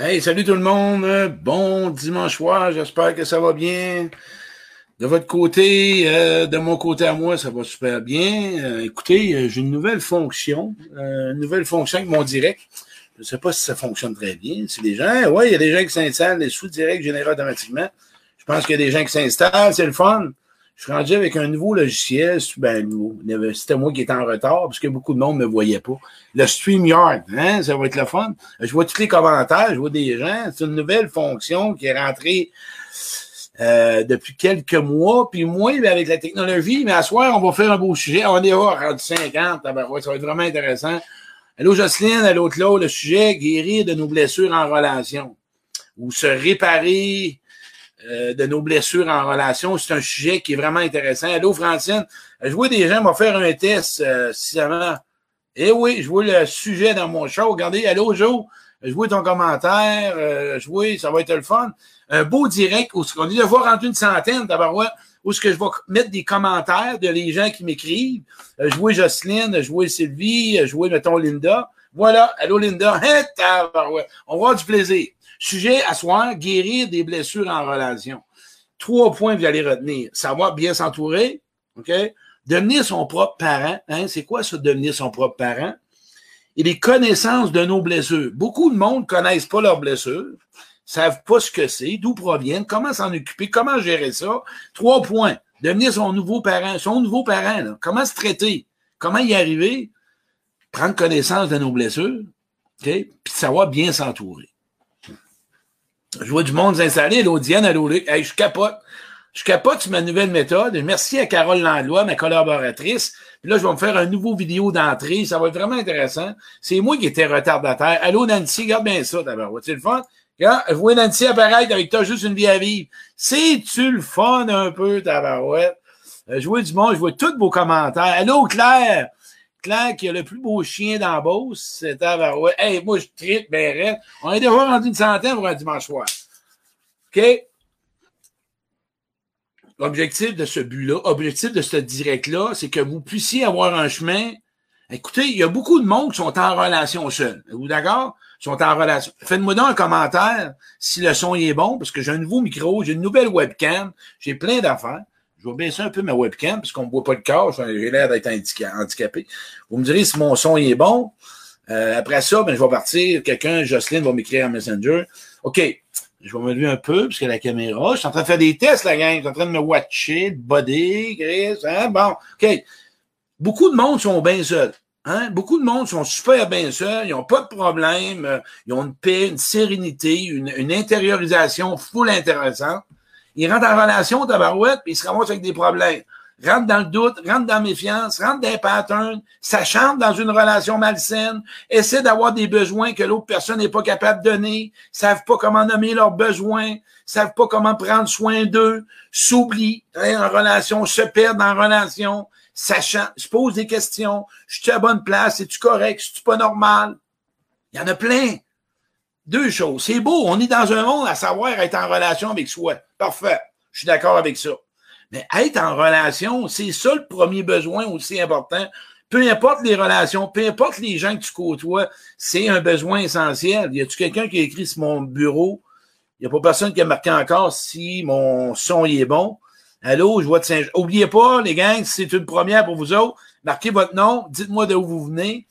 Hey, salut tout le monde. Bon dimanche soir. J'espère que ça va bien. De votre côté, euh, de mon côté à moi, ça va super bien. Euh, écoutez, euh, j'ai une nouvelle fonction, une nouvelle fonction avec mon direct. Je ne sais pas si ça fonctionne très bien. C'est des gens, ouais, il y a des gens qui s'installent, les sous-directs générés automatiquement. Je pense qu'il y a des gens qui s'installent, c'est le fun. Je suis rendu avec un nouveau logiciel, ben. C'était moi qui étais en retard parce que beaucoup de monde ne me voyait pas. Le StreamYard, hein, ça va être le fun. Je vois tous les commentaires, je vois des gens. C'est une nouvelle fonction qui est rentrée euh, depuis quelques mois. Puis moi, avec la technologie, mais à soir, on va faire un beau sujet. On est rendu 50, ça va être vraiment intéressant. Allô Jocelyne, allô Claude, le sujet guérir de nos blessures en relation ou se réparer euh, de nos blessures en relation. C'est un sujet qui est vraiment intéressant. Allô, Francine, je vois des gens vont faire un test euh, si Eh oui, je vois le sujet dans mon show. Regardez, allô, Joe, je vois ton commentaire. Euh, je vois, ça va être le fun. Un beau direct où on dit de voir rentrer une centaine d'abord où ce que je vais mettre des commentaires de les gens qui m'écrivent. Euh, je vois Jocelyne, je vois Sylvie, je vois, mettons, Linda. Voilà. Allô, Linda. on va avoir du plaisir. Sujet à soir, guérir des blessures en relation. Trois points que vous allez retenir. Savoir bien s'entourer, OK? Devenir son propre parent. Hein? C'est quoi ça, devenir son propre parent? Et les connaissances de nos blessures. Beaucoup de monde ne connaissent pas leurs blessures, savent pas ce que c'est, d'où proviennent, comment s'en occuper, comment gérer ça. Trois points. Devenir son nouveau parent, son nouveau parent, là. comment se traiter, comment y arriver, prendre connaissance de nos blessures, OK? Puis savoir bien s'entourer. Je vois du monde s'installer. Allô, Diane, allô, Luc. Hey, je capote. Je capote sur ma nouvelle méthode. Merci à Carole Landlois, ma collaboratrice. Puis là, je vais me faire un nouveau vidéo d'entrée. Ça va être vraiment intéressant. C'est moi qui étais retardataire. Allô, Nancy, regarde bien ça, d'abord. C'est le fun? Regarde, je vois Nancy apparaître avec toi juste une vie à vivre. C'est-tu le fun un peu, tabarouette? Euh, je vois du monde, je vois tous vos commentaires. Allô, Claire! Claire qui a le plus beau chien dans Beauce, c'est ouais. Hey, moi, je tripe, ben reste. On est déjà rendu une centaine pour un dimanche soir. OK? L'objectif de ce but-là, objectif de ce direct-là, c'est que vous puissiez avoir un chemin. Écoutez, il y a beaucoup de monde qui sont en relation seul. Vous d'accord? Sont en relation. Faites-moi donc un commentaire si le son est bon, parce que j'ai un nouveau micro, j'ai une nouvelle webcam, j'ai plein d'affaires. Je vais baisser un peu ma webcam parce qu'on ne voit pas le corps. J'ai l'air d'être handicapé. Vous me direz si mon son est bon. Euh, après ça, ben, je vais partir. Quelqu'un, Jocelyne, va m'écrire en Messenger. OK. Je vais me lever un peu parce que la caméra. Je suis en train de faire des tests, la gang. Je suis en train de me watcher, de body, Chris. Hein? Bon, OK. Beaucoup de monde sont bien seuls. Hein? Beaucoup de monde sont super bien seuls, ils n'ont pas de problème, ils ont une paix, une sérénité, une, une intériorisation full intéressante. Il rentre en relation, tabarouette, puis il se ramasse avec des problèmes. Rentre dans le doute, rentre dans la méfiance, rentre dans les patterns, s'achante dans une relation malsaine, essaie d'avoir des besoins que l'autre personne n'est pas capable de donner, savent pas comment nommer leurs besoins, savent pas comment prendre soin d'eux, s'oublient hein, en relation, se perdent en relation, s'achantent, se posent des questions, je suis à bonne place, es-tu correct, es-tu pas normal? Il y en a plein. Deux choses. C'est beau, on est dans un monde à savoir être en relation avec soi. Parfait. Je suis d'accord avec ça. Mais être en relation, c'est ça le premier besoin aussi important. Peu importe les relations, peu importe les gens que tu côtoies, c'est un besoin essentiel. Y a-tu quelqu'un qui a écrit sur mon bureau? Il n'y a pas personne qui a marqué encore si mon son est bon. Allô, je vois de Saint Oubliez pas, les gars, si c'est une première pour vous autres, marquez votre nom, dites-moi d'où vous venez.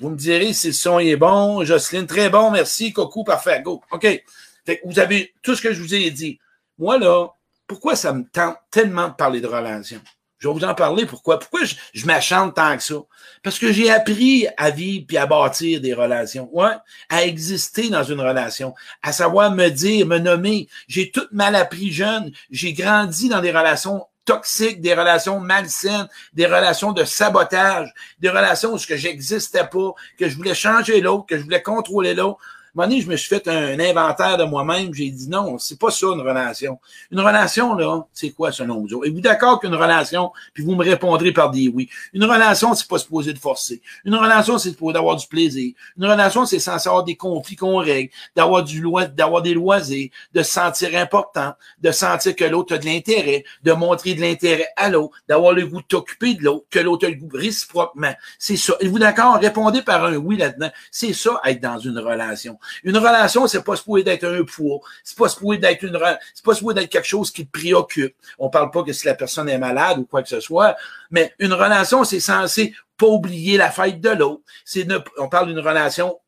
Vous me direz si le son est bon. Jocelyne, très bon, merci. Coco, parfait, go. OK. Fait vous avez tout ce que je vous ai dit. Moi, là, pourquoi ça me tente tellement de parler de relations? Je vais vous en parler. Pourquoi? Pourquoi je, je m'achante tant que ça? Parce que j'ai appris à vivre puis à bâtir des relations. Ouais, à exister dans une relation, à savoir me dire, me nommer. J'ai tout mal appris jeune. J'ai grandi dans des relations toxiques, des relations malsaines, des relations de sabotage, des relations où je n'existais pas, que je voulais changer l'autre, que je voulais contrôler l'autre un moment donné, je me suis fait un, inventaire de moi-même. J'ai dit non, c'est pas ça une relation. Une relation, là, c'est quoi selon vous? Êtes-vous d'accord qu'une relation, puis vous me répondrez par des oui? Une relation, c'est pas supposé de forcer. Une relation, c'est pour d'avoir du plaisir. Une relation, c'est censé avoir des conflits qu'on règle, d'avoir du loi, d'avoir des loisirs, de se sentir important, de sentir que l'autre a de l'intérêt, de montrer de l'intérêt à l'autre, d'avoir le goût de t'occuper de l'autre, que l'autre a le goût réciproquement. C'est ça. Êtes-vous d'accord? Répondez par un oui là-dedans. C'est ça, être dans une relation. Une relation, c'est pas supposé d'être un poids. C'est pas supposé d'être une, c'est pas supposé d'être quelque chose qui te préoccupe. On parle pas que si la personne est malade ou quoi que ce soit, mais une relation, c'est censé pas oublier la fête de l'autre. C'est on parle d'une relation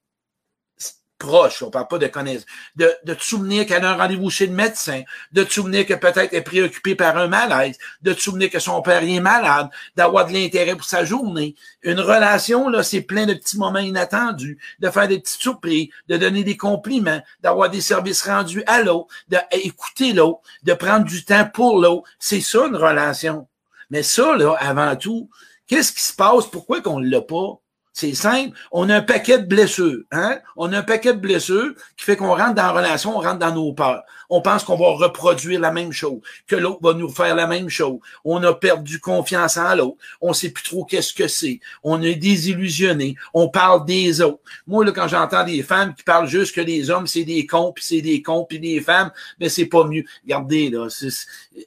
proche, on parle pas de connaissance, de, te souvenir qu'elle a un rendez-vous chez le médecin, de te souvenir que peut-être est préoccupée par un malaise, de te souvenir que son père est malade, d'avoir de l'intérêt pour sa journée. Une relation, là, c'est plein de petits moments inattendus, de faire des petites surprises, de donner des compliments, d'avoir des services rendus à l'autre, d'écouter l'autre, de prendre du temps pour l'autre. C'est ça, une relation. Mais ça, là, avant tout, qu'est-ce qui se passe? Pourquoi qu'on l'a pas? C'est simple. On a un paquet de blessures. Hein? On a un paquet de blessures qui fait qu'on rentre dans la relation, on rentre dans nos peurs. On pense qu'on va reproduire la même chose, que l'autre va nous faire la même chose. On a perdu confiance en l'autre. On sait plus trop qu'est-ce que c'est. On est désillusionné. On parle des autres. Moi, là, quand j'entends des femmes qui parlent juste que les hommes, c'est des cons, puis c'est des cons, puis des femmes, mais ben, c'est pas mieux. Regardez, là,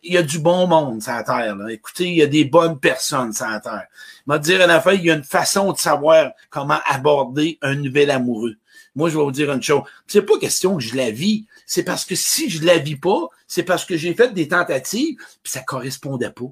il y a du bon monde sur la Terre. Là. Écoutez, il y a des bonnes personnes sur la Terre m'a dire à la fin, il y a une façon de savoir comment aborder un nouvel amoureux. Moi, je vais vous dire une chose. C'est pas question que je la vis. C'est parce que si je la vis pas, c'est parce que j'ai fait des tentatives, puis ça correspondait pas.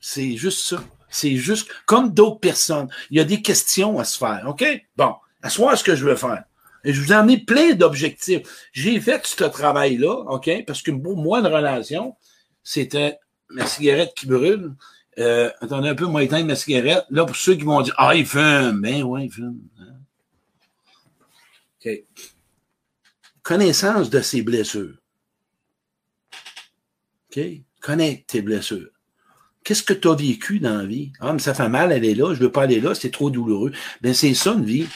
C'est juste ça. C'est juste comme d'autres personnes. Il y a des questions à se faire. OK? Bon. À soi, ce que je veux faire. Et je vous ai plein d'objectifs. J'ai fait ce travail-là, OK? Parce que pour moi, une relation, c'était ma cigarette qui brûle, euh, attendez un peu, moi, éteindre ma cigarette. Là, pour ceux qui vont dire, ah, il fume. Ben ouais, il fume. Hein? OK. Connaissance de ses blessures. OK? Connais tes blessures. Qu'est-ce que tu as vécu dans la vie? Ah, mais ça fait mal, elle est là, je veux pas aller là, c'est trop douloureux. Ben, c'est ça, une vie.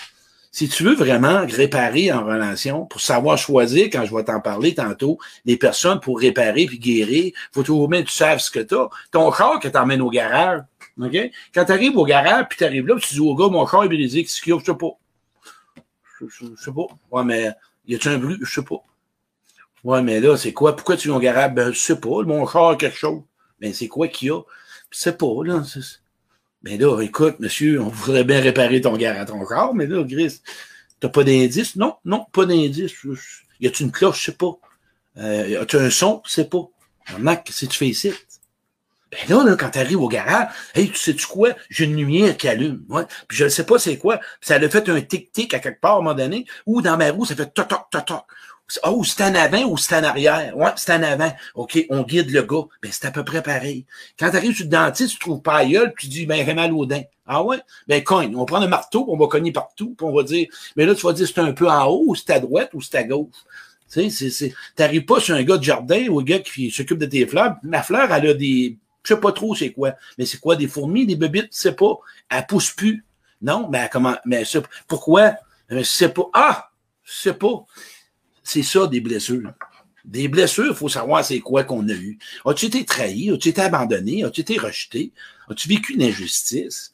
Si tu veux vraiment réparer en relation, pour savoir choisir, quand je vais t'en parler tantôt, les personnes pour réparer puis guérir, faut toujours bien que tu saches ce que tu as. Ton corps que t'emmènes au garage, OK? Quand tu arrives au garage, puis tu arrives là, puis tu dis au gars, mon corps est brisé, qu'est-ce qu'il y a? Je sais pas. Je, sais pas. Ouais, mais y a-tu un bruit? Je sais pas. Ouais, mais là, c'est quoi? Pourquoi tu au garage? Ben, je sais pas. Mon a quelque chose. Ben, c'est quoi qu'il y a? Je sais pas, là. Ben là, écoute, monsieur, on voudrait bien réparer ton à ton corps, mais là, Gris, t'as pas d'indice? Non, non, pas d'indice. Y a-tu une cloche? Je sais pas. Euh, y a-tu un son? Je sais pas. Mac, si tu fais ici. Ben là, là quand t'arrives au garage, hey, tu sais-tu quoi? J'ai une lumière qui allume. Ouais. Puis je ne sais pas c'est quoi. Puis ça a fait un tic-tic à quelque part à un moment donné, ou dans ma roue, ça fait toc-toc, toc-toc. Oh, c'est en avant ou c'est en arrière? Ouais, c'est en avant. OK, on guide le gars. Ben, c'est à peu près pareil. Quand tu arrives sur le dentiste, tu trouves pas aïeul, puis tu dis, ben, j'ai mal. Ah ouais? Ben, cogne. On prend un marteau, on va cogner partout, puis on va dire, mais là, tu vas dire, c'est un peu en haut, ou c'est à droite, ou c'est à gauche. Tu sais, c'est, t'arrives pas sur un gars de jardin ou un gars qui s'occupe de tes fleurs. Ma fleur, elle a des, je sais pas trop c'est quoi, mais c'est quoi, des fourmis, des bébites, tu sais pas. Elle pousse plus. Non, mais comment, mais pourquoi? Je sais pas. Ah! Je sais pas. C'est ça, des blessures. Des blessures, il faut savoir c'est quoi qu'on a eu. As-tu été trahi? As-tu été abandonné? As-tu été rejeté? As-tu vécu une injustice?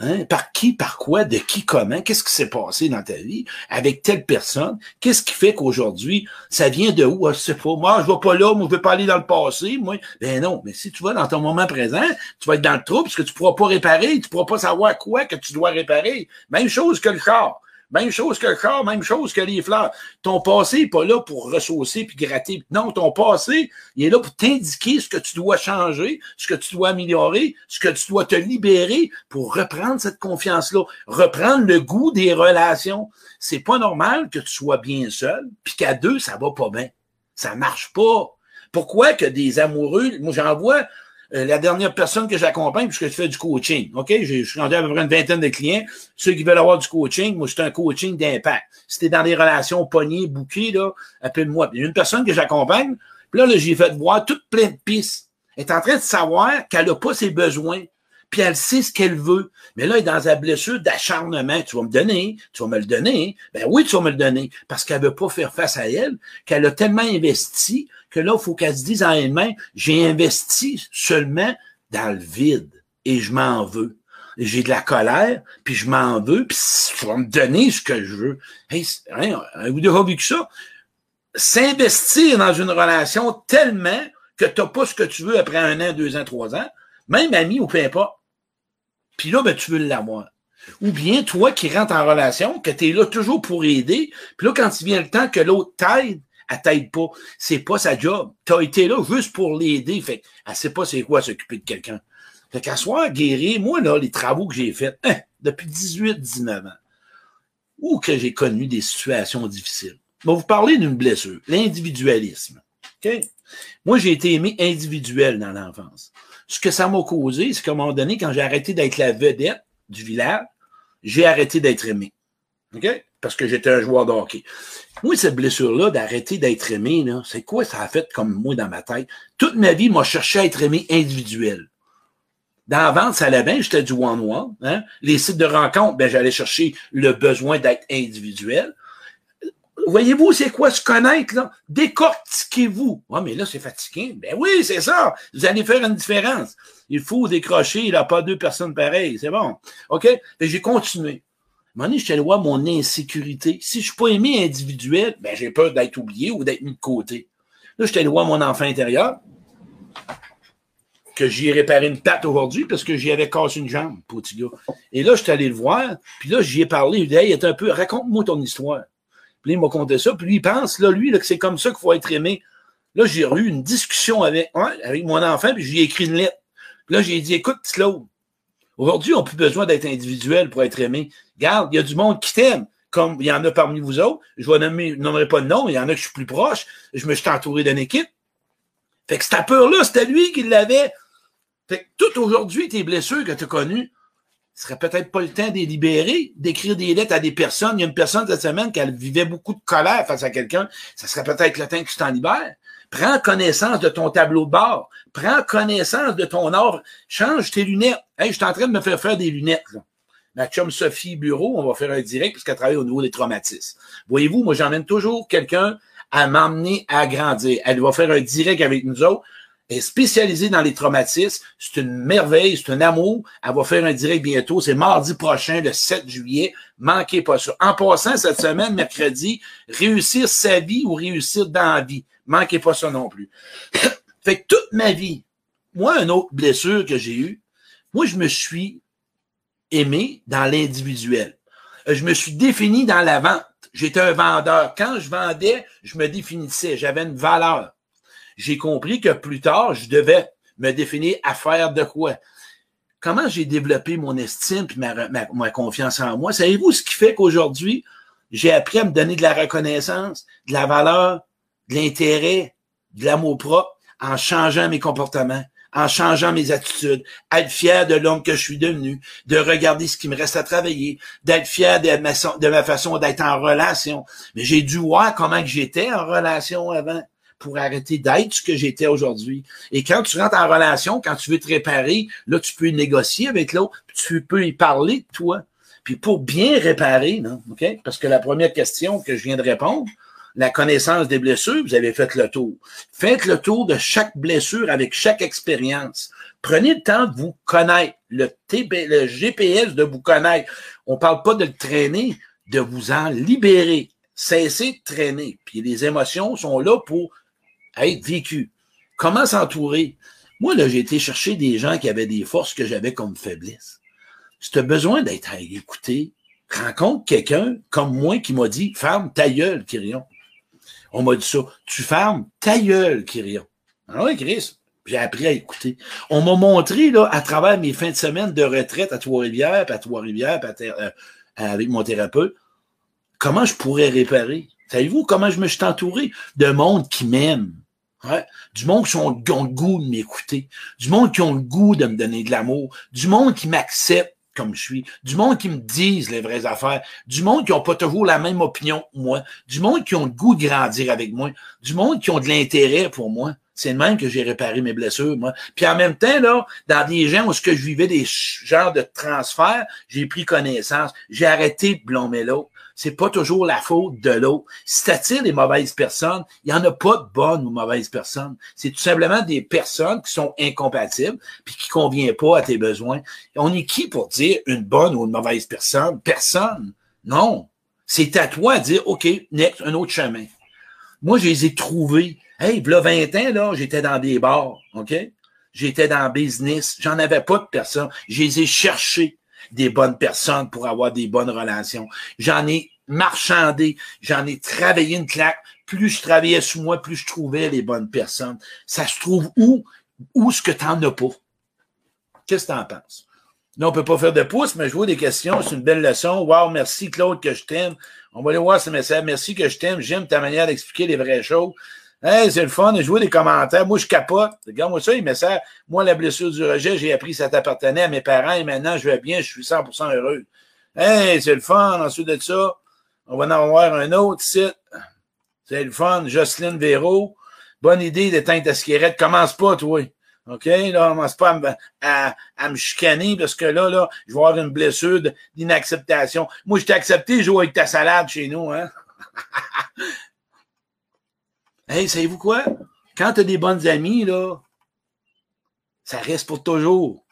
Hein? Par qui, par quoi, de qui, comment? Qu'est-ce qui s'est passé dans ta vie avec telle personne? Qu'est-ce qui fait qu'aujourd'hui, ça vient de où? Ah, je pas. Moi, je vais pas là, moi, je vais pas aller dans le passé. Moi, ben non. Mais si tu vas dans ton moment présent, tu vas être dans le trou parce que tu pourras pas réparer, tu pourras pas savoir quoi que tu dois réparer. Même chose que le corps. Même chose que le corps, même chose que les fleurs. Ton passé n'est pas là pour ressourcer puis gratter. Non, ton passé, il est là pour t'indiquer ce que tu dois changer, ce que tu dois améliorer, ce que tu dois te libérer pour reprendre cette confiance-là, reprendre le goût des relations. C'est pas normal que tu sois bien seul, puis qu'à deux, ça va pas bien. Ça marche pas. Pourquoi que des amoureux, moi j'en vois, euh, la dernière personne que j'accompagne, puisque je fais du coaching, OK? Je suis rendu à peu près une vingtaine de clients. Ceux qui veulent avoir du coaching, moi, c'est un coaching d'impact. Si t'es dans des relations pognées, bouquées, là, appelle-moi. Il y a une personne que j'accompagne, puis là, là j'ai fait voir toutes plein de pistes. Elle est en train de savoir qu'elle n'a pas ses besoins puis elle sait ce qu'elle veut. Mais là, elle est dans sa blessure d'acharnement. Tu vas me donner, tu vas me le donner. Ben oui, tu vas me le donner, parce qu'elle veut pas faire face à elle, qu'elle a tellement investi que là, il faut qu'elle se dise en elle-même, j'ai investi seulement dans le vide et je m'en veux. J'ai de la colère, puis je m'en veux, puis tu vas me donner ce que je veux. Hey, hein, vous avez vu que ça? S'investir dans une relation tellement que tu n'as pas ce que tu veux après un an, deux ans, trois ans, même ami ou peu importe. Puis là, ben, tu veux l'avoir. Ou bien toi qui rentres en relation, que tu es là toujours pour aider, puis là, quand il vient le temps que l'autre t'aide, elle t'aide pas. C'est pas sa job. Tu as été là juste pour l'aider. Fait elle sait pas c'est quoi s'occuper de quelqu'un. Fait qu'à soir, guérir, moi, là, les travaux que j'ai faits, hein, depuis 18, 19 ans, ou que j'ai connu des situations difficiles. Je vous parler d'une blessure, l'individualisme. OK? Moi, j'ai été aimé individuel dans l'enfance. Ce que ça m'a causé, c'est qu'à un moment donné, quand j'ai arrêté d'être la vedette du village, j'ai arrêté d'être aimé. OK? Parce que j'étais un joueur de hockey. Moi, cette blessure-là, d'arrêter d'être aimé, c'est quoi ça a fait comme moi dans ma tête? Toute ma vie, moi, je cherchais à être aimé individuel. Dans la vente, ça allait bien, j'étais du one-one. Hein? Les sites de rencontre, ben, j'allais chercher le besoin d'être individuel. Voyez-vous, c'est quoi se connaître, là? Décortiquez-vous. Ah, mais là, c'est fatigué. Ben oui, c'est ça. Vous allez faire une différence. Il faut décrocher, il n'y a pas deux personnes pareilles. C'est bon. OK? J'ai continué. À un moment donné, mon insécurité. Si je suis pas aimé individuel, ben, j'ai peur d'être oublié ou d'être mis de côté. Là, je voir mon enfant intérieur, que j'y ai réparé une patte aujourd'hui parce que j'y avais cassé une jambe, petit gars. Et là, je suis allé le voir, puis là, j'y ai parlé. Il dit, hey, un peu, raconte-moi ton histoire. Puis là, il m'a conté ça, puis lui, il pense, là, lui, que c'est comme ça qu'il faut être aimé. Là, j'ai eu une discussion avec, avec mon enfant, puis j'ai écrit une lettre. Puis là, j'ai dit, écoute, Claude, aujourd'hui, on n'a plus besoin d'être individuel pour être aimé. Regarde, il y a du monde qui t'aime, comme il y en a parmi vous autres. Je ne nommerai pas de nom, il y en a que je suis plus proche. Je me suis entouré d'une équipe. Fait que cette peur-là, c'était lui qui l'avait. Fait que tout aujourd'hui, tes blessures que tu as connues, ce serait peut-être pas le temps de les libérer, d'écrire des lettres à des personnes. Il y a une personne cette semaine qui vivait beaucoup de colère face à quelqu'un. Ça serait peut-être le temps que tu t'en libères. Prends connaissance de ton tableau de bord. Prends connaissance de ton œuvre. Change tes lunettes. Hey, je suis en train de me faire faire des lunettes. Là. Ma chum Sophie Bureau, on va faire un direct parce qu'elle travaille au niveau des traumatismes. Voyez-vous, moi, j'emmène toujours quelqu'un à m'emmener à grandir. Elle va faire un direct avec nous autres. Elle est spécialisée dans les traumatismes. C'est une merveille, c'est un amour. Elle va faire un direct bientôt. C'est mardi prochain, le 7 juillet. Manquez pas ça. En passant, cette semaine, mercredi, réussir sa vie ou réussir dans la vie. Manquez pas ça non plus. fait que toute ma vie, moi, une autre blessure que j'ai eue, moi, je me suis aimé dans l'individuel. Euh, je me suis défini dans la vente. J'étais un vendeur. Quand je vendais, je me définissais. J'avais une valeur. J'ai compris que plus tard, je devais me définir à faire de quoi. Comment j'ai développé mon estime et ma, ma, confiance en moi? Savez-vous ce qui fait qu'aujourd'hui, j'ai appris à me donner de la reconnaissance, de la valeur, de l'intérêt, de l'amour propre en changeant mes comportements, en changeant mes attitudes, être fier de l'homme que je suis devenu, de regarder ce qui me reste à travailler, d'être fier de ma, façon d'être en relation. Mais j'ai dû voir comment que j'étais en relation avant pour arrêter d'être ce que j'étais aujourd'hui. Et quand tu rentres en relation, quand tu veux te réparer, là, tu peux négocier avec l'autre, tu peux y parler de toi. Puis pour bien réparer, non, OK? Parce que la première question que je viens de répondre, la connaissance des blessures, vous avez fait le tour. Faites le tour de chaque blessure avec chaque expérience. Prenez le temps de vous connaître, le, GPS de vous connaître. On parle pas de le traîner, de vous en libérer. Cessez de traîner. Puis les émotions sont là pour être vécues. Comment s'entourer? Moi, là, j'ai été chercher des gens qui avaient des forces que j'avais comme faiblesse. As besoin d'être écouté, rencontre quelqu'un comme moi qui m'a dit Ferme ta gueule, Kyrion. On m'a dit ça. Tu fermes ta gueule, Kyrion. Ah oui, Chris. J'ai appris à écouter. On m'a montré, là, à travers mes fins de semaine de retraite à Trois-Rivières, à Trois-Rivières, euh, avec mon thérapeute, comment je pourrais réparer? Savez-vous comment je me suis entouré? De monde qui m'aime? Du monde qui ont, qui ont le goût de m'écouter. Du monde qui ont le goût de me donner de l'amour. Du monde qui m'accepte comme je suis, du monde qui me disent les vraies affaires, du monde qui n'ont pas toujours la même opinion que moi, du monde qui ont le goût de grandir avec moi, du monde qui ont de l'intérêt pour moi. C'est le même que j'ai réparé mes blessures, moi. Puis en même temps, là, dans des gens où ce que je vivais des genres de transferts, j'ai pris connaissance. J'ai arrêté de c'est pas toujours la faute de l'autre. Si t'attires des mauvaises personnes, il y en a pas de bonnes ou mauvaises personnes. C'est tout simplement des personnes qui sont incompatibles puis qui conviennent pas à tes besoins. On est qui pour dire une bonne ou une mauvaise personne? Personne. Non. C'est à toi de dire, OK, next, un autre chemin. Moi, je les ai trouvés. Hey, là, 20 ans, là, j'étais dans des bars, OK? J'étais dans le business. J'en avais pas de personne. Je les ai cherchés. Des bonnes personnes pour avoir des bonnes relations. J'en ai marchandé, j'en ai travaillé une claque. Plus je travaillais sous moi, plus je trouvais les bonnes personnes. Ça se trouve où? Où ce que tu n'en as pas? Qu'est-ce que tu en penses? Là, on peut pas faire de pouce, mais je vois des questions. C'est une belle leçon. Wow, merci Claude que je t'aime. On va aller voir ce message. Merci que je t'aime. J'aime ta manière d'expliquer les vraies choses. Hey, c'est le fun. Je vois des commentaires. Moi, je capote. Regarde-moi ça, il me sert. Moi, la blessure du rejet, j'ai appris que ça t'appartenait à mes parents et maintenant, je vais bien, je suis 100% heureux. Hey, c'est le fun. Ensuite de ça, on va en avoir un autre site. C'est le fun. Jocelyne Véro. Bonne idée d'éteindre ta cigarette. Commence pas, toi. OK? Là, commence pas à, à, me chicaner parce que là, là, je vais avoir une blessure d'inacceptation. Moi, je t'ai accepté de jouer avec ta salade chez nous, hein? hey, savez-vous quoi? Quand tu as des bonnes amies, là, ça reste pour toujours.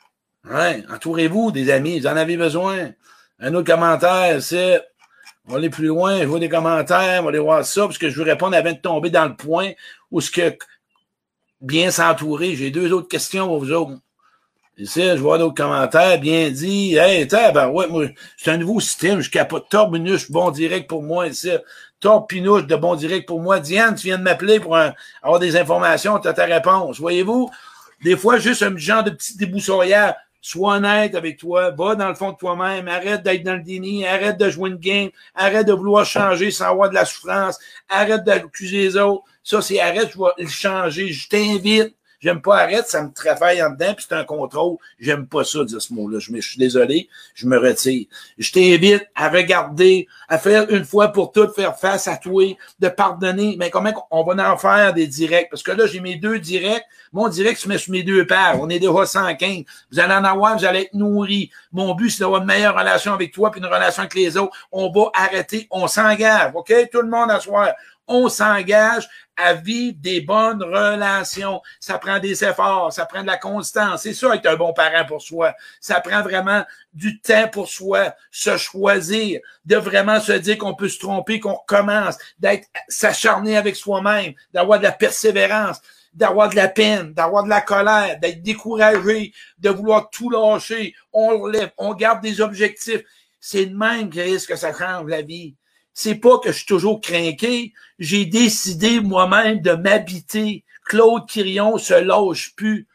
Entourez-vous des amis, vous en avez besoin. Un autre commentaire, c'est on va aller plus loin, je vois des commentaires, on va aller voir ça, parce que je veux répondre avant de tomber dans le point où ce que bien s'entourer. J'ai deux autres questions pour vous autres. Ici, je vois d'autres commentaires, bien dit. Hey, ben ouais, moi, c'est un nouveau système, je capote Torbinuche, bon direct pour moi, ici. Torpinouche de bon direct pour moi. Diane, tu viens de m'appeler pour avoir des informations, tu as ta réponse. Voyez-vous? Des fois, juste un genre de petit déboussoyeur. Sois honnête avec toi, va dans le fond de toi-même, arrête d'être dans le déni, arrête de jouer une game, arrête de vouloir changer sans avoir de la souffrance, arrête d'accuser les autres. Ça, c'est arrête, je vais le changer. Je t'invite. J'aime pas arrête, ça me travaille en dedans, puis c'est un contrôle. J'aime pas ça, dire ce mot-là. Je, suis désolé, je me retire. Je t'invite à regarder, à faire une fois pour toutes, faire face à toi, de pardonner. Mais comment on va en faire des directs? Parce que là, j'ai mes deux directs. Mon direct, je mets sur mes deux paires. On est déjà 115. Vous allez en avoir, vous allez être nourris. Mon but, c'est d'avoir une meilleure relation avec toi, puis une relation avec les autres. On va arrêter, on s'engage, OK? Tout le monde à soir on s'engage à vivre des bonnes relations. Ça prend des efforts, ça prend de la constance. C'est ça être un bon parent pour soi. Ça prend vraiment du temps pour soi, se choisir, de vraiment se dire qu'on peut se tromper, qu'on recommence, d'être s'acharner avec soi-même, d'avoir de la persévérance d'avoir de la peine, d'avoir de la colère, d'être découragé, de vouloir tout lâcher. On lève, on garde des objectifs. C'est de même que risque que ça change la vie c'est pas que je suis toujours craqué. J'ai décidé moi-même de m'habiter. Claude Quirion se lâche plus.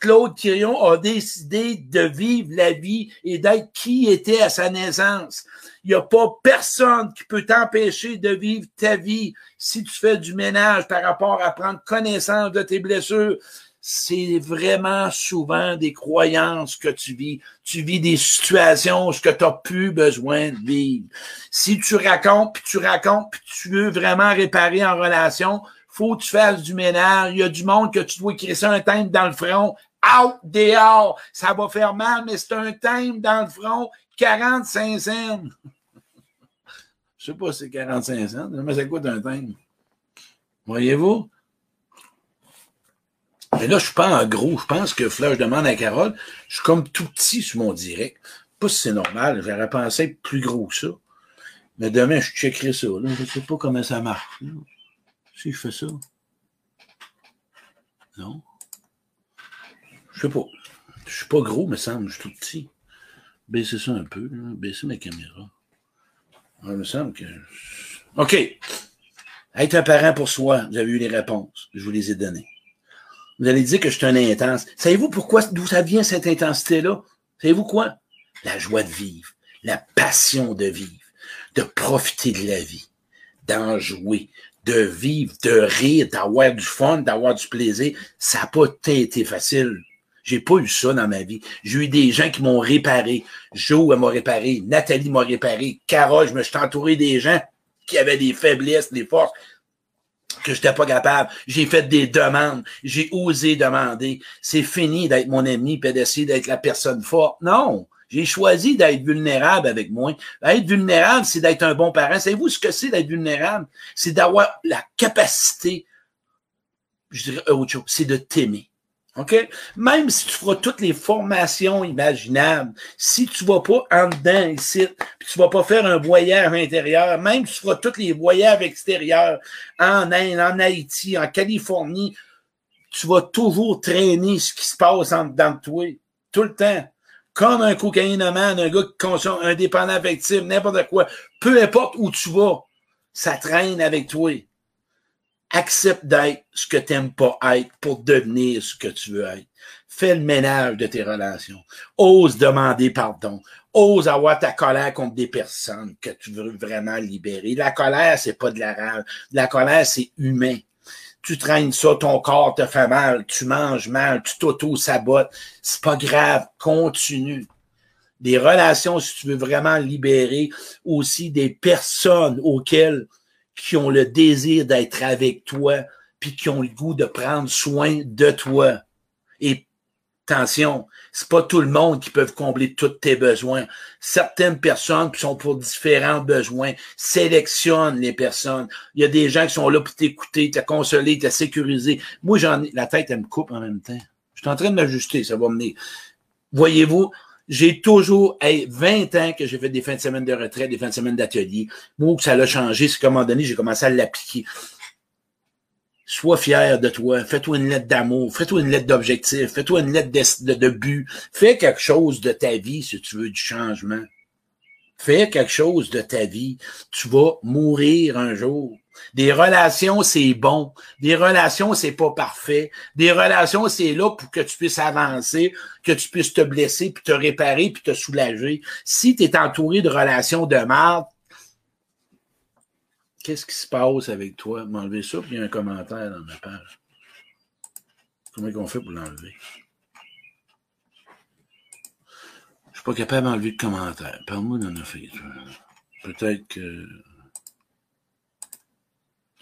Claude Quirion a décidé de vivre la vie et d'être qui était à sa naissance. Il n'y a pas personne qui peut t'empêcher de vivre ta vie si tu fais du ménage par rapport à prendre connaissance de tes blessures c'est vraiment souvent des croyances que tu vis. Tu vis des situations que tu n'as plus besoin de vivre. Si tu racontes, puis tu racontes, puis tu veux vraiment réparer en relation, faut que tu fasses du ménage. Il y a du monde que tu dois écrire un thème dans le front. Out, dehors. Ça va faire mal, mais c'est un thème dans le front. 45 cents. Je sais pas si c'est 45 cents, mais ça coûte un thème. Voyez-vous? Mais là, je suis pas en gros. Je pense que je demande à Carole, je suis comme tout petit sur mon direct. Pas si c'est normal. J'aurais pensé plus gros que ça. Mais demain, je checkerai ça. Là. Je sais pas comment ça marche. Si je fais ça. Non. Je sais pas. Je suis pas gros, mais semble. Je suis tout petit. Baissez ça un peu. Baissez ma caméra. il me semble que. OK. Être un parent pour soi, vous avez eu les réponses. Je vous les ai données. Vous allez dire que je suis un intense. Savez-vous pourquoi, d'où ça vient cette intensité-là? Savez-vous quoi? La joie de vivre, la passion de vivre, de profiter de la vie, d'en jouer, de vivre, de rire, d'avoir du fun, d'avoir du plaisir. Ça n'a pas été facile. J'ai pas eu ça dans ma vie. J'ai eu des gens qui m'ont réparé. Joe m'a réparé. Nathalie m'a réparé. Carole, je me suis entouré des gens qui avaient des faiblesses, des forces que j'étais pas capable. J'ai fait des demandes. J'ai osé demander. C'est fini d'être mon ami et d'essayer d'être la personne forte. Non. J'ai choisi d'être vulnérable avec moi. Être vulnérable, c'est d'être un bon parent. Savez-vous ce que c'est d'être vulnérable? C'est d'avoir la capacité, je dirais autre chose, c'est de t'aimer. OK? Même si tu feras toutes les formations imaginables, si tu vas pas en dedans ici, puis tu vas pas faire un voyage intérieur, même si tu feras tous les voyages extérieurs en Inde, en Haïti, en Californie, tu vas toujours traîner ce qui se passe en dedans de toi. Tout le temps. comme un cocaïnomane, un gars qui consomme un dépendant affectif, n'importe quoi, peu importe où tu vas, ça traîne avec toi. Accepte d'être ce que tu n'aimes pas être pour devenir ce que tu veux être. Fais le ménage de tes relations. Ose demander pardon. Ose avoir ta colère contre des personnes que tu veux vraiment libérer. La colère, c'est pas de la rage. La colère, c'est humain tu traînes ça, ton corps te fait mal, tu manges mal, tu t'auto-sabotes. C'est pas grave, continue. Des relations, si tu veux vraiment libérer aussi des personnes auxquelles qui ont le désir d'être avec toi, puis qui ont le goût de prendre soin de toi. Et attention, c'est pas tout le monde qui peut combler tous tes besoins. Certaines personnes qui sont pour différents besoins. Sélectionne les personnes. Il y a des gens qui sont là pour t'écouter, te consoler, te sécuriser. Moi, j'en ai, la tête, elle me coupe en même temps. Je suis en train de m'ajuster, ça va mener. Voyez-vous, j'ai toujours, hey, 20 ans que j'ai fait des fins de semaine de retraite, des fins de semaine d'atelier. Moi, ça l'a changé, c'est qu'à un moment donné, j'ai commencé à l'appliquer. Sois fier de toi. Fais-toi une lettre d'amour. Fais-toi une lettre d'objectif. Fais-toi une lettre de, de, but. Fais quelque chose de ta vie si tu veux du changement. Fais quelque chose de ta vie. Tu vas mourir un jour. Des relations, c'est bon. Des relations, c'est pas parfait. Des relations, c'est là pour que tu puisses avancer, que tu puisses te blesser, puis te réparer, puis te soulager. Si tu es entouré de relations de merde, Qu'est-ce qui se passe avec toi? M'enlever ça, puis il y a un commentaire dans ma page. Comment on fait pour l'enlever? Je suis pas capable d'enlever de commentaire. Parle-moi dans fait. Peut-être que.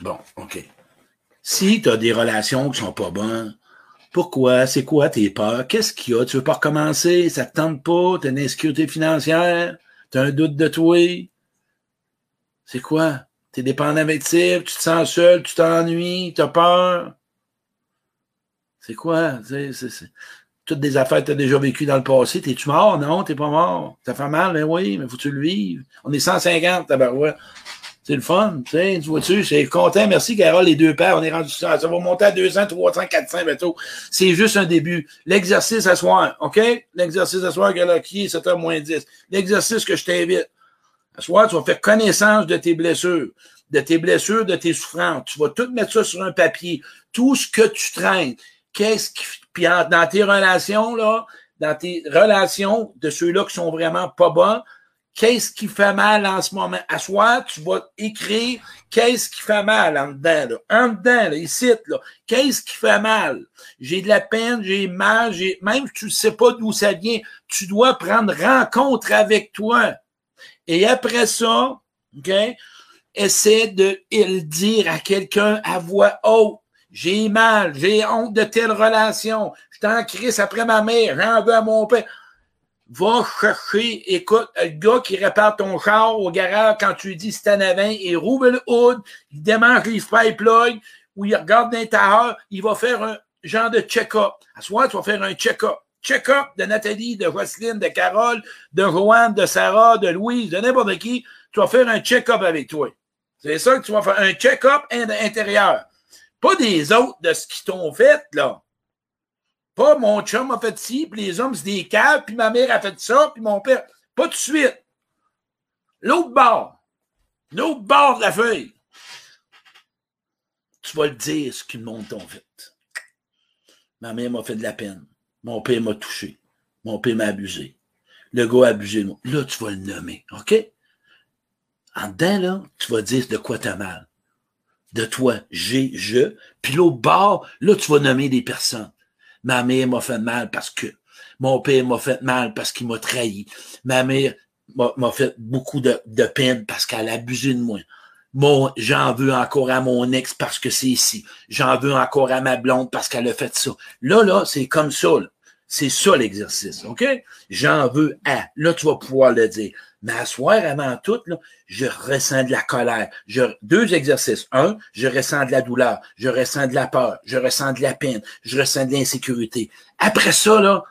Bon, OK. Si tu as des relations qui sont pas bonnes, pourquoi? C'est quoi tes peurs? Qu'est-ce qu'il y a? Tu veux pas recommencer? Ça te tente pas? Tu as une insécurité financière? Tu as un doute de toi? C'est quoi? tu es dépendant affectif, tu te sens seul, tu t'ennuies, tu as peur? C'est quoi? Toutes des affaires que tu déjà vécues dans le passé. T'es-tu mort? Non, t'es pas mort. Ça fait mal, mais ben oui, mais faut-tu le vivre? On est 150, tabarouette. C'est le fun, tu sais, tu vois-tu, c'est content. Merci, Carole, les deux paires. On est rendu ça. Ça va monter à 200, 300, 400 bientôt. C'est juste un début. L'exercice à soir, OK? L'exercice à soir, qui est 7h moins 10. L'exercice que je t'invite. À soir, tu vas faire connaissance de tes blessures, de tes blessures, de tes souffrances. Tu vas tout mettre ça sur un papier. Tout ce que tu traînes. Qu'est-ce qui, puis dans tes relations, là, dans tes relations de ceux-là qui sont vraiment pas bons, qu'est-ce qui fait mal en ce moment? À soir, tu vas écrire qu'est-ce qui fait mal en dedans, là. En dedans, là, ici, là. Qu'est-ce qui fait mal? J'ai de la peine, j'ai mal, j'ai, même si tu ne sais pas d'où ça vient, tu dois prendre rencontre avec toi. Et après ça, OK, essaie de le dire à quelqu'un à voix haute. J'ai mal, j'ai honte de telle relation. Je t'en crise après ma mère, j'en veux à mon père. Va chercher, écoute, le gars qui répare ton char au garage quand tu lui dis c'est un avant, il rouvre le hood, il démarre les pipelines, ou il regarde l'intérieur, il va faire un genre de check-up. À ce moment, tu vas faire un check-up check-up de Nathalie, de Jocelyne, de Carole, de Roanne, de Sarah, de Louise, de n'importe qui, tu vas faire un check-up avec toi. C'est ça que tu vas faire, un check-up intérieur. Pas des autres de ce qu'ils t'ont fait, là. Pas mon chum a fait ci, puis les hommes, c'est des caves, puis ma mère a fait ça, puis mon père. Pas tout de suite. L'autre bord. L'autre bord de la feuille. Tu vas le dire, ce qu'ils m'ont fait. Ma mère m'a fait de la peine. Mon père m'a touché. Mon père m'a abusé. Le gars a abusé de moi. Là, tu vas le nommer. OK? En dedans, là, tu vas dire de quoi t'as mal. De toi, j'ai, je. Puis l'autre bord, là, tu vas nommer des personnes. Ma mère m'a fait mal parce que. Mon père m'a fait mal parce qu'il m'a trahi. Ma mère m'a fait beaucoup de, de peine parce qu'elle a abusé de moi. Mon, j'en veux encore à mon ex parce que c'est ici. J'en veux encore à ma blonde parce qu'elle a fait ça. Là, là, c'est comme ça. C'est ça l'exercice, OK? J'en veux à. Là, tu vas pouvoir le dire. Mais à soir, avant tout, là, je ressens de la colère. Je, deux exercices. Un, je ressens de la douleur. Je ressens de la peur. Je ressens de la peine. Je ressens de l'insécurité. Après ça, là,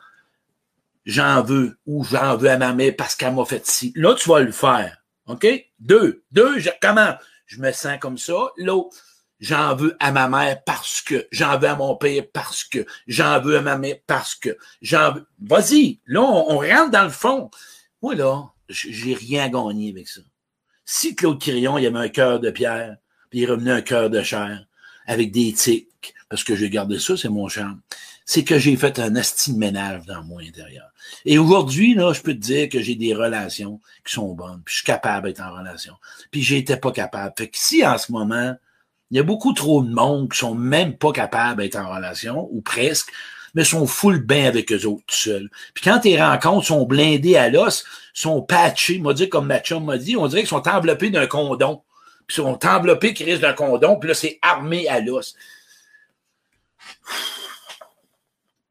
j'en veux ou j'en veux à ma mère parce qu'elle m'a fait ci. Là, tu vas le faire. OK? Deux. Deux, je, comment? Je me sens comme ça. L'autre, J'en veux à ma mère parce que, j'en veux à mon père parce que, j'en veux à ma mère parce que, j'en veux. Vas-y, là, on, rentre dans le fond. Moi, là, j'ai rien gagné avec ça. Si Claude Quirion, il avait un cœur de pierre, puis il revenait un cœur de chair, avec des tics, parce que j'ai gardé ça, c'est mon charme, c'est que j'ai fait un estime ménage dans mon intérieur. Et aujourd'hui, là, je peux te dire que j'ai des relations qui sont bonnes, puis je suis capable d'être en relation. Puis j'étais pas capable. Fait que si en ce moment, il y a beaucoup trop de monde qui sont même pas capables d'être en relation, ou presque, mais sont full bien avec eux autres tout seuls. Puis quand tes rencontres sont blindées à l'os, sont patchés, m'a dit comme ma m'a dit, on dirait qu'ils sont enveloppés d'un condom. Puis ils sont enveloppés qui risquent d'un condom, puis là, c'est armé à l'os.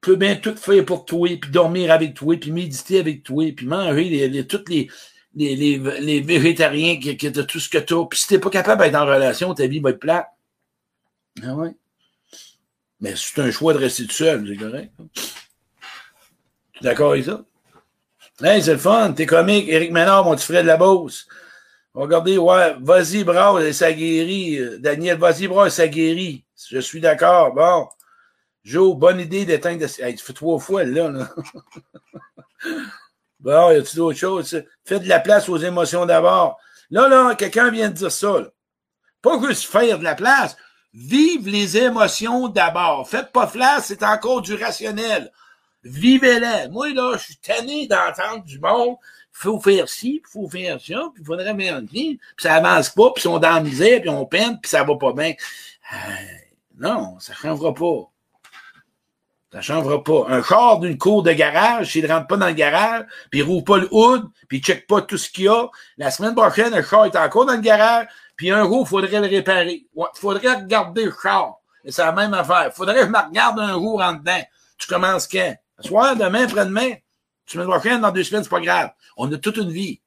peux bien tout faire pour toi, puis dormir avec toi, puis méditer avec toi, puis manger les, les, toutes les, les, végétariens qui, qui tout ce que tu as. Puis si t'es pas capable d'être en relation, ta vie va être plate. Ah ouais. Mais c'est un choix de rester tout seul, c'est correct. Tu es d'accord avec ça? Hey, c'est le fun, t'es comique. Éric Ménard, mon petit frère de la Beauce. Regardez, ouais, vas-y, bravo, et ça guérit. Daniel, vas-y, bravo, ça guérit. Je suis d'accord. Bon. Joe, bonne idée d'éteindre. Hey, tu fais trois fois, là. là. Bon, y a-t-il d'autres choses? Faites de la place aux émotions d'abord. Là, là, quelqu'un vient de dire ça. Pas juste faire de la place. Vive les émotions d'abord. Faites pas place, c'est encore du rationnel. Vivez-les. Moi, là, je suis tanné d'entendre du monde. Faut faire ci, faut faire ça, puis il faudrait bien puis ça avance pas, puis ils sont dans la misère, puis on peine, puis ça va pas bien. Euh, non, ça changera pas. Ça changera pas. Un char d'une cour de garage, s'il ne rentre pas dans le garage, puis il rouvre pas le hood, puis il check pas tout ce qu'il y a, la semaine prochaine, le char est encore dans le garage, puis un il faudrait le réparer. Il faudrait regarder le char. Et c'est la même affaire. Il faudrait que je me regarde un jour en dedans. Tu commences quand? Soir, demain, après-demain? Semaine prochaine, dans deux semaines, c'est pas grave. On a toute une vie.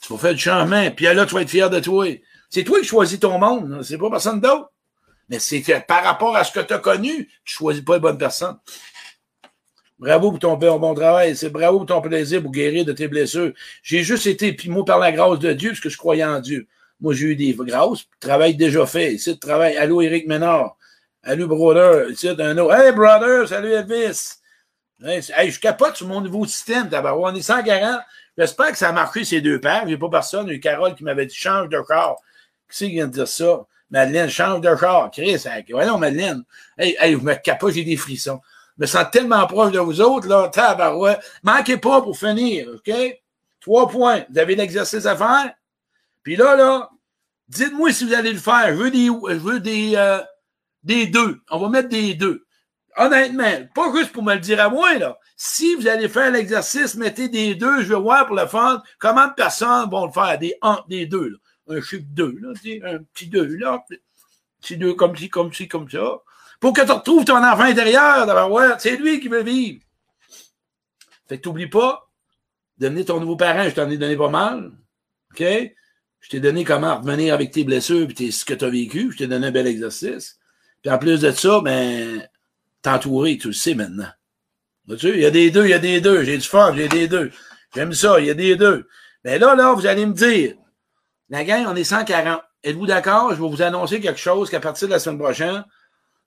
Tu vas faire du changement, puis là, tu vas être fier de toi. C'est toi qui choisis ton monde, c'est pas personne d'autre. Mais c'est par rapport à ce que tu as connu, tu choisis pas les bonnes personnes. Bravo pour ton bon travail. C'est bravo pour ton plaisir pour guérir de tes blessures. J'ai juste été, puis moi, par la grâce de Dieu, parce que je croyais en Dieu. Moi, j'ai eu des grâces, travail déjà fait. Ici, travail. Allô, Éric Ménard. Allô, brother. Ici, un autre. Hey, brother, salut, Elvis. Hey, je capote sur mon nouveau système. On est sans garant. J'espère que ça a marqué ces deux paires. J'ai pas personne. Il y a Carole qui m'avait dit change de corps. Qui c'est qui vient de dire ça? Madeleine, change de char. Chris, voyons, Madeleine. Hey, hey, vous me capote, j'ai des frissons. Je me sens tellement proche de vous autres, là. Tabarouette. Manquez pas pour finir, OK? Trois points. Vous avez l'exercice à faire? Puis là, là, dites-moi si vous allez le faire. Je veux des, je veux des, euh, des deux. On va mettre des deux. Honnêtement, pas juste pour me le dire à moi, là. Si vous allez faire l'exercice, mettez des deux. Je veux voir pour le fun comment de personnes vont le faire. Des, des deux, là un chiffre 2, là, un petit 2, là, petit 2 comme ci, comme ci, comme ça. Pour que tu retrouves ton enfant intérieur, ouais, c'est lui qui veut vivre. Fait que t'oublies pas, donner ton nouveau parent, je t'en ai donné pas mal. OK? Je t'ai donné comment revenir avec tes blessures et ce que tu as vécu. Je t'ai donné un bel exercice. Puis en plus de ça, ben, t'entourer, tu le sais maintenant. Vois-tu? Il y a des deux, il y a des deux. J'ai du fun, j'ai des deux. J'aime ça, il y a des deux. Mais là, là, vous allez me dire, la gang, on est 140. Êtes-vous d'accord? Je vais vous annoncer quelque chose qu'à partir de la semaine prochaine,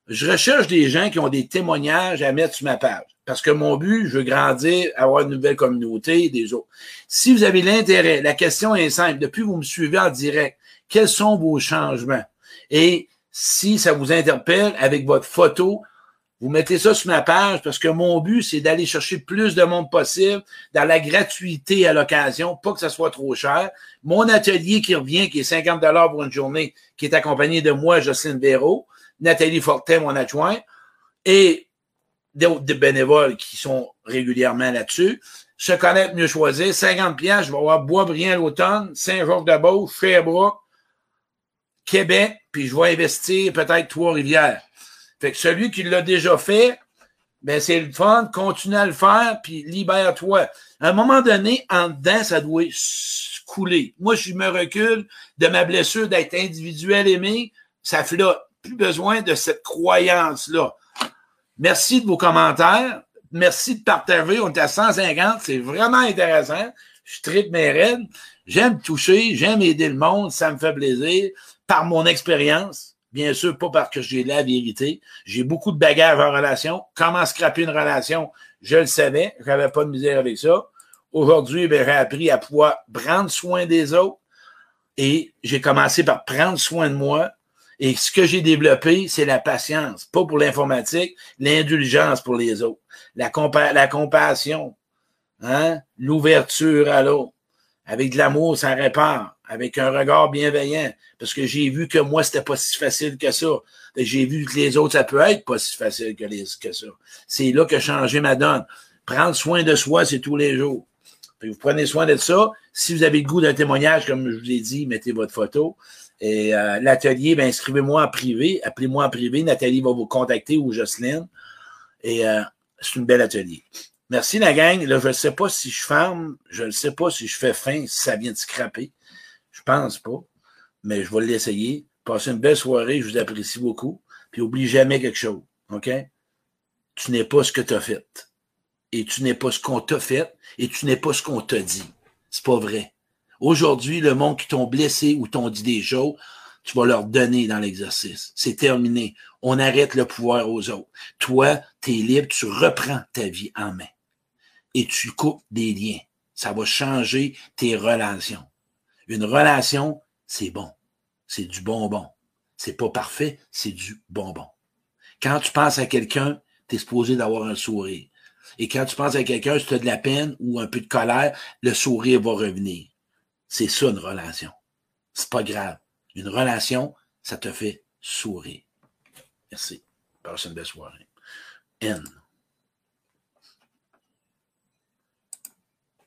je recherche des gens qui ont des témoignages à mettre sur ma page. Parce que mon but, je veux grandir, avoir une nouvelle communauté des autres. Si vous avez l'intérêt, la question est simple. Depuis que vous me suivez en direct, quels sont vos changements? Et si ça vous interpelle avec votre photo, vous mettez ça sur ma page parce que mon but, c'est d'aller chercher plus de monde possible dans la gratuité à l'occasion, pas que ça soit trop cher. Mon atelier qui revient, qui est 50 dollars pour une journée, qui est accompagné de moi, Jocelyne Véro, Nathalie Fortin, mon adjoint, et d'autres bénévoles qui sont régulièrement là-dessus. Se connaître, mieux choisir. 50 pièces, je vais avoir Boisbriand l'automne, Saint-Georges-de-Beauce, Sherbrooke, Québec, puis je vais investir peut-être Trois-Rivières. Fait que celui qui l'a déjà fait, ben c'est le fun, continue à le faire, puis libère-toi. À un moment donné, en dedans, ça doit couler. Moi, je me recule de ma blessure d'être individuel aimé, ça flotte. Plus besoin de cette croyance-là. Merci de vos commentaires. Merci de partager. On est à 150. C'est vraiment intéressant. Je tripe mes rêves. J'aime toucher. J'aime aider le monde. Ça me fait plaisir. Par mon expérience Bien sûr, pas parce que j'ai la vérité. J'ai beaucoup de bagages en relation. Comment scraper une relation? Je le savais. J'avais pas de misère avec ça. Aujourd'hui, ben, j'ai appris à pouvoir prendre soin des autres. Et j'ai commencé par prendre soin de moi. Et ce que j'ai développé, c'est la patience. Pas pour l'informatique, l'indulgence pour les autres. La, la compassion. Hein? L'ouverture à l'autre. Avec de l'amour, ça répare. Avec un regard bienveillant. Parce que j'ai vu que moi, c'était pas si facile que ça. J'ai vu que les autres, ça peut être pas si facile que, les, que ça. C'est là que changé ma donne. Prendre soin de soi, c'est tous les jours. vous prenez soin de ça. Si vous avez le goût d'un témoignage, comme je vous ai dit, mettez votre photo. Et euh, l'atelier, ben, inscrivez-moi en privé. Appelez-moi en privé. Nathalie va vous contacter ou Jocelyne. Et euh, c'est une belle atelier. Merci la gang. Là, je ne sais pas si je ferme, je ne sais pas si je fais fin, si ça vient de scraper. Je pense pas, mais je vais l'essayer. Passez une belle soirée, je vous apprécie beaucoup. Puis oublie jamais quelque chose, OK? Tu n'es pas ce que tu as fait. Et tu n'es pas ce qu'on t'a fait. Et tu n'es pas ce qu'on t'a dit. C'est pas vrai. Aujourd'hui, le monde qui t'ont blessé ou t'ont dit des choses, tu vas leur donner dans l'exercice. C'est terminé. On arrête le pouvoir aux autres. Toi, tu es libre, tu reprends ta vie en main et tu coupes des liens. Ça va changer tes relations. Une relation, c'est bon. C'est du bonbon. C'est pas parfait, c'est du bonbon. Quand tu penses à quelqu'un, tu es supposé d'avoir un sourire. Et quand tu penses à quelqu'un, si tu as de la peine ou un peu de colère, le sourire va revenir. C'est ça une relation. C'est pas grave. Une relation, ça te fait sourire. Merci. Passe une belle soirée. N.